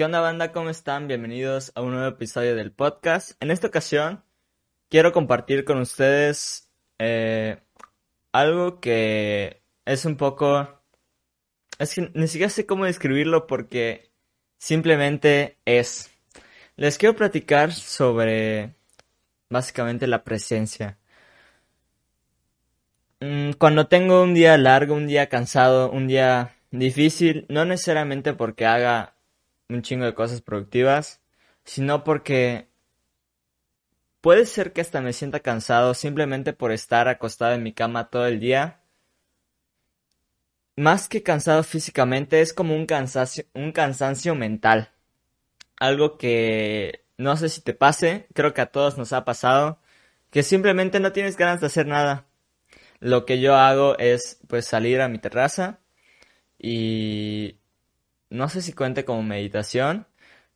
¿Qué onda banda? ¿Cómo están? Bienvenidos a un nuevo episodio del podcast. En esta ocasión quiero compartir con ustedes eh, algo que es un poco... Es que ni siquiera sé cómo describirlo porque simplemente es. Les quiero platicar sobre básicamente la presencia. Mm, cuando tengo un día largo, un día cansado, un día difícil, no necesariamente porque haga un chingo de cosas productivas, sino porque puede ser que hasta me sienta cansado simplemente por estar acostado en mi cama todo el día. Más que cansado físicamente, es como un cansancio, un cansancio mental. Algo que no sé si te pase, creo que a todos nos ha pasado, que simplemente no tienes ganas de hacer nada. Lo que yo hago es pues salir a mi terraza y no sé si cuente como meditación,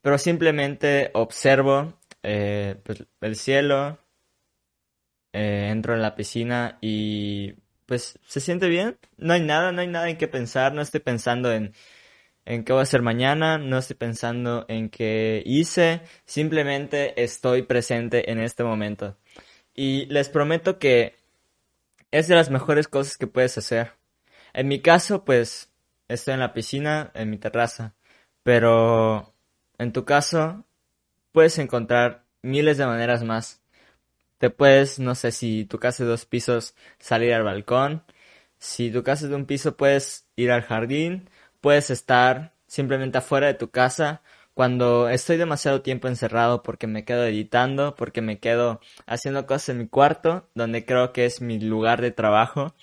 pero simplemente observo eh, pues, el cielo, eh, entro en la piscina y pues se siente bien. No hay nada, no hay nada en qué pensar, no estoy pensando en, en qué voy a hacer mañana, no estoy pensando en qué hice, simplemente estoy presente en este momento. Y les prometo que es de las mejores cosas que puedes hacer. En mi caso, pues estoy en la piscina, en mi terraza. Pero en tu caso, puedes encontrar miles de maneras más. Te puedes, no sé, si tu casa es de dos pisos, salir al balcón. Si tu casa es de un piso, puedes ir al jardín. Puedes estar simplemente afuera de tu casa. Cuando estoy demasiado tiempo encerrado porque me quedo editando, porque me quedo haciendo cosas en mi cuarto, donde creo que es mi lugar de trabajo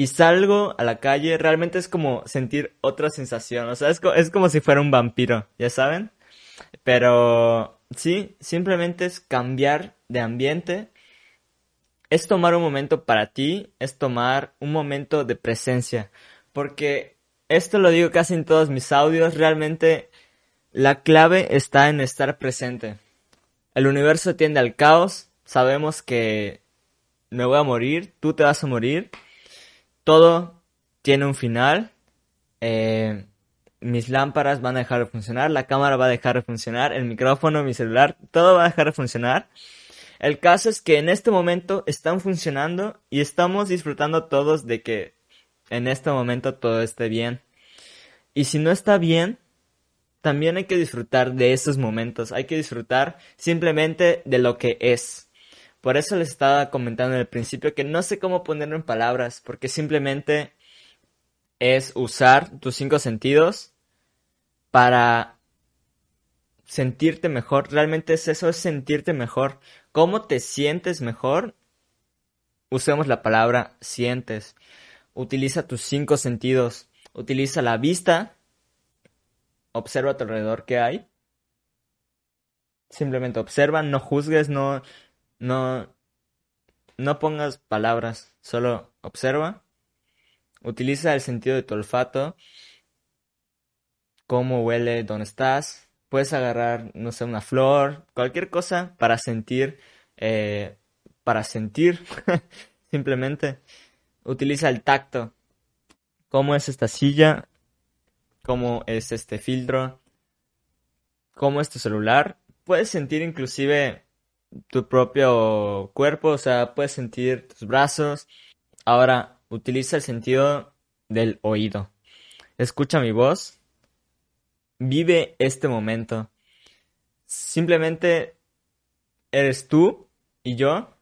y salgo a la calle, realmente es como sentir otra sensación. O sea, es, es como si fuera un vampiro, ¿ya saben? Pero sí, simplemente es cambiar de ambiente. Es tomar un momento para ti, es tomar un momento de presencia. Porque esto lo digo casi en todos mis audios, realmente la clave está en estar presente. El universo tiende al caos, sabemos que me voy a morir, tú te vas a morir todo tiene un final. Eh, mis lámparas van a dejar de funcionar, la cámara va a dejar de funcionar, el micrófono, mi celular, todo va a dejar de funcionar. El caso es que en este momento están funcionando y estamos disfrutando todos de que en este momento todo esté bien. Y si no está bien, también hay que disfrutar de esos momentos, hay que disfrutar simplemente de lo que es. Por eso les estaba comentando en el principio que no sé cómo ponerlo en palabras, porque simplemente es usar tus cinco sentidos para sentirte mejor. Realmente es eso, es sentirte mejor. ¿Cómo te sientes mejor? Usemos la palabra sientes. Utiliza tus cinco sentidos. Utiliza la vista. Observa a tu alrededor qué hay. Simplemente observa, no juzgues, no, no, no pongas palabras, solo observa. Utiliza el sentido de tu olfato. Cómo huele, dónde estás. Puedes agarrar, no sé, una flor, cualquier cosa para sentir, eh, para sentir, simplemente. Utiliza el tacto. ¿Cómo es esta silla? ¿Cómo es este filtro? ¿Cómo es tu celular? Puedes sentir inclusive tu propio cuerpo, o sea, puedes sentir tus brazos. Ahora, utiliza el sentido del oído. Escucha mi voz. Vive este momento. Simplemente eres tú y yo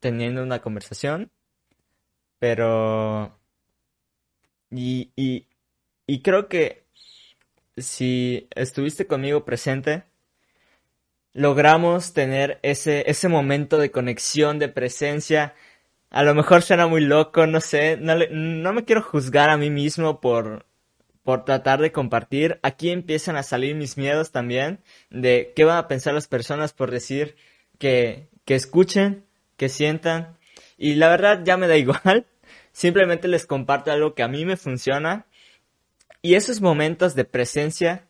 teniendo una conversación, pero... Y, y, y creo que si estuviste conmigo presente, logramos tener ese, ese momento de conexión, de presencia. A lo mejor suena muy loco, no sé, no, no me quiero juzgar a mí mismo por, por tratar de compartir. Aquí empiezan a salir mis miedos también de qué van a pensar las personas por decir que, que escuchen, que sientan. Y la verdad ya me da igual. Simplemente les comparto algo que a mí me funciona. Y esos momentos de presencia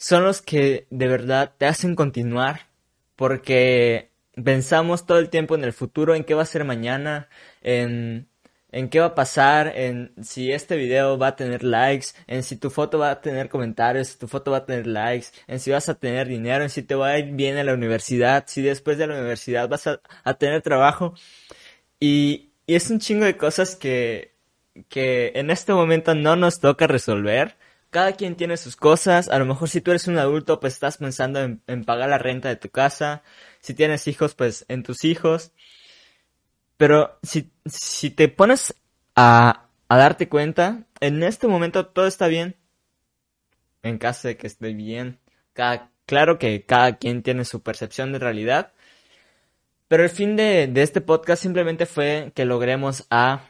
son los que de verdad te hacen continuar porque pensamos todo el tiempo en el futuro, en qué va a ser mañana, en, en qué va a pasar, en si este video va a tener likes, en si tu foto va a tener comentarios, si tu foto va a tener likes, en si vas a tener dinero, en si te va a ir bien en la universidad, si después de la universidad vas a, tener trabajo. Y, y es un chingo de cosas que, que en este momento no nos toca resolver. Cada quien tiene sus cosas. A lo mejor si tú eres un adulto, pues estás pensando en, pagar la renta de tu casa. Si tienes hijos, pues en tus hijos. Pero si, si te pones a, a darte cuenta, en este momento todo está bien. En caso de que esté bien. Claro que cada quien tiene su percepción de realidad. Pero el fin de, de este podcast simplemente fue que logremos a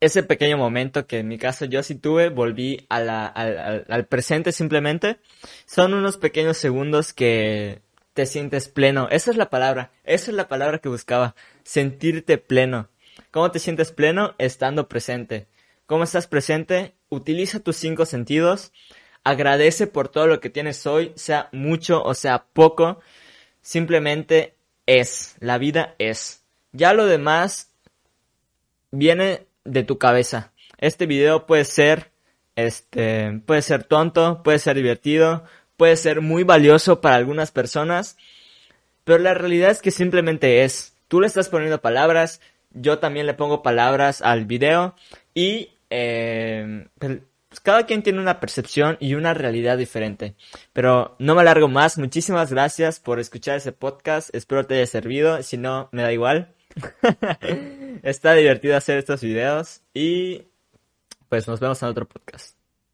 ese pequeño momento que en mi caso yo sí tuve, volví a la, al, al, presente simplemente. Son unos pequeños segundos que te sientes pleno. Esa es la palabra. Esa es la palabra que buscaba. Sentirte pleno. ¿Cómo te sientes pleno? Estando presente. ¿Cómo estás presente? Utiliza tus cinco sentidos. Agradece por todo lo que tienes hoy, sea mucho o sea poco. Simplemente es. La vida es. Ya lo demás viene de tu cabeza. Este video puede ser, este, puede ser tonto, puede ser divertido, puede ser muy valioso para algunas personas, pero la realidad es que simplemente es. Tú le estás poniendo palabras, yo también le pongo palabras al video y eh, pues, cada quien tiene una percepción y una realidad diferente. Pero no me alargo más. Muchísimas gracias por escuchar ese podcast. Espero te haya servido. Si no, me da igual. Está divertido hacer estos videos y pues nos vemos en otro podcast.